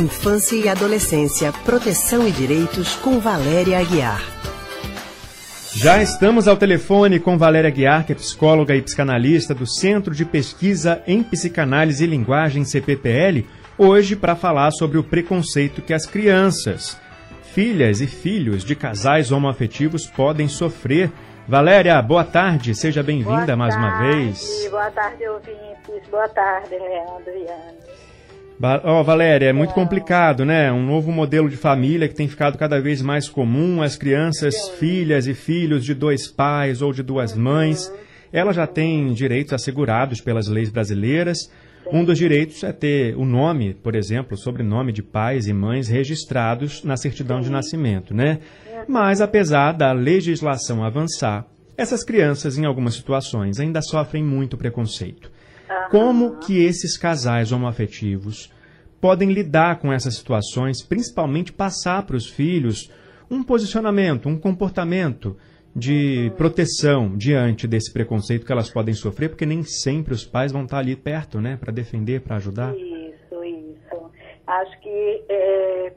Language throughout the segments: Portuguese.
Infância e Adolescência, Proteção e Direitos, com Valéria Aguiar. Já estamos ao telefone com Valéria Aguiar, que é psicóloga e psicanalista do Centro de Pesquisa em Psicanálise e Linguagem CPPL, hoje para falar sobre o preconceito que as crianças, filhas e filhos de casais homoafetivos podem sofrer. Valéria, boa tarde, seja bem-vinda mais uma vez. Boa tarde, ouvintes. Boa tarde, Leandro e Ana. Ó, oh, Valéria, é muito complicado, né? Um novo modelo de família que tem ficado cada vez mais comum. As crianças, filhas e filhos de dois pais ou de duas mães, elas já têm direitos assegurados pelas leis brasileiras. Um dos direitos é ter o nome, por exemplo, o sobrenome de pais e mães registrados na certidão de nascimento, né? Mas apesar da legislação avançar, essas crianças, em algumas situações, ainda sofrem muito preconceito. Como que esses casais homoafetivos podem lidar com essas situações, principalmente passar para os filhos um posicionamento, um comportamento de proteção diante desse preconceito que elas podem sofrer, porque nem sempre os pais vão estar ali perto, né, para defender, para ajudar. Isso, isso. Acho que é,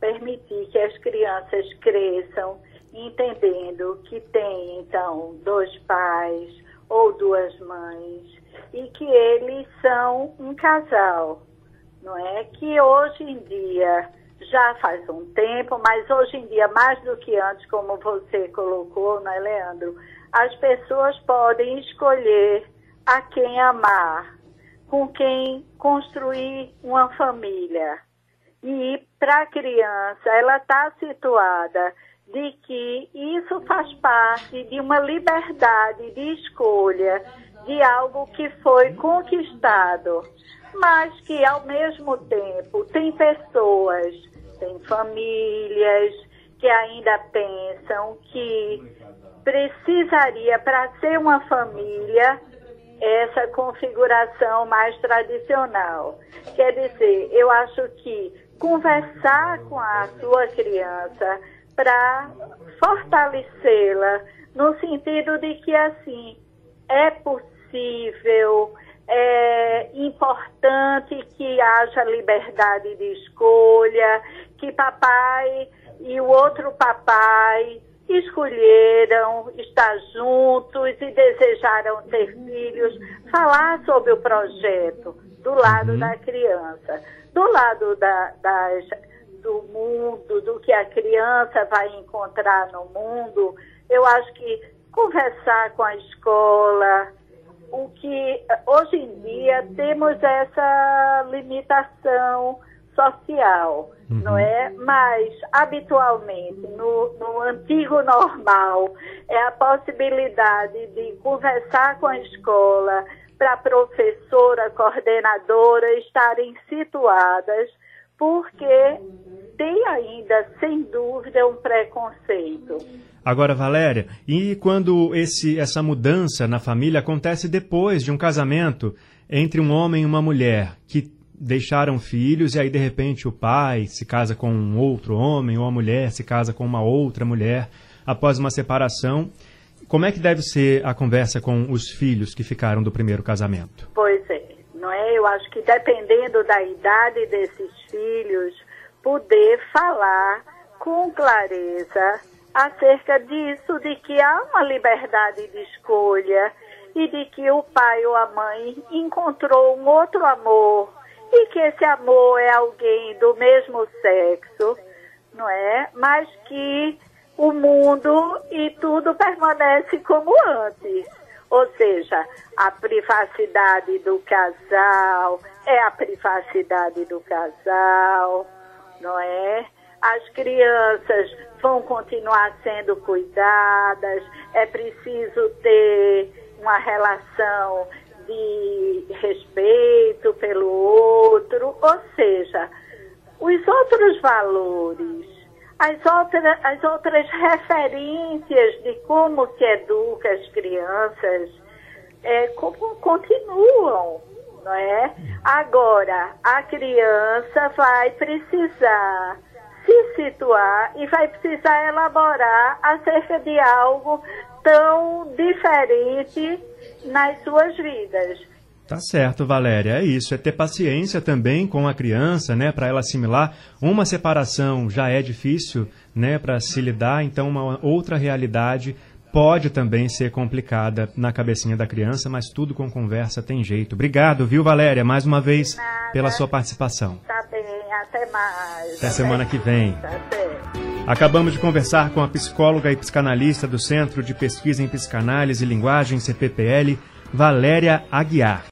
permitir que as crianças cresçam entendendo que tem, então, dois pais ou duas mães e que eles são um casal, não é? Que hoje em dia, já faz um tempo, mas hoje em dia, mais do que antes, como você colocou, não é, Leandro? As pessoas podem escolher a quem amar, com quem construir uma família. E para a criança, ela está situada de que isso faz parte de uma liberdade de escolha de algo que foi conquistado, mas que ao mesmo tempo tem pessoas, tem famílias que ainda pensam que precisaria para ser uma família essa configuração mais tradicional. Quer dizer, eu acho que conversar com a sua criança para fortalecê-la no sentido de que assim é possível possível, é importante que haja liberdade de escolha, que papai e o outro papai escolheram estar juntos e desejaram ter filhos, falar sobre o projeto do lado uhum. da criança, do lado da, das, do mundo, do que a criança vai encontrar no mundo. Eu acho que conversar com a escola, o que hoje em dia temos essa limitação social, uhum. não é? Mas habitualmente no, no antigo normal é a possibilidade de conversar com a escola para a professora, coordenadora estarem situadas, porque tem ainda, sem dúvida, um preconceito. Agora, Valéria, e quando esse, essa mudança na família acontece depois de um casamento entre um homem e uma mulher que deixaram filhos e aí de repente o pai se casa com um outro homem ou a mulher se casa com uma outra mulher após uma separação, como é que deve ser a conversa com os filhos que ficaram do primeiro casamento? Pois é, não é? Eu acho que dependendo da idade desses filhos, poder falar com clareza acerca disso, de que há uma liberdade de escolha e de que o pai ou a mãe encontrou um outro amor e que esse amor é alguém do mesmo sexo, não é? Mas que o mundo e tudo permanece como antes. Ou seja, a privacidade do casal é a privacidade do casal, não é? As crianças vão continuar sendo cuidadas, é preciso ter uma relação de respeito pelo outro, ou seja, os outros valores, as outras, as outras referências de como se educa as crianças, é, como continuam, não é? Agora, a criança vai precisar se situar e vai precisar elaborar acerca de algo tão diferente nas suas vidas. Tá certo, Valéria. É isso. É ter paciência também com a criança, né, para ela assimilar. Uma separação já é difícil, né, para se lidar. Então, uma outra realidade pode também ser complicada na cabecinha da criança, mas tudo com conversa tem jeito. Obrigado, viu, Valéria, mais uma vez pela sua participação. Tá bem, até mais. Até semana que vem. Até. Acabamos de conversar com a psicóloga e psicanalista do Centro de Pesquisa em Psicanálise e Linguagem, CPPL, Valéria Aguiar.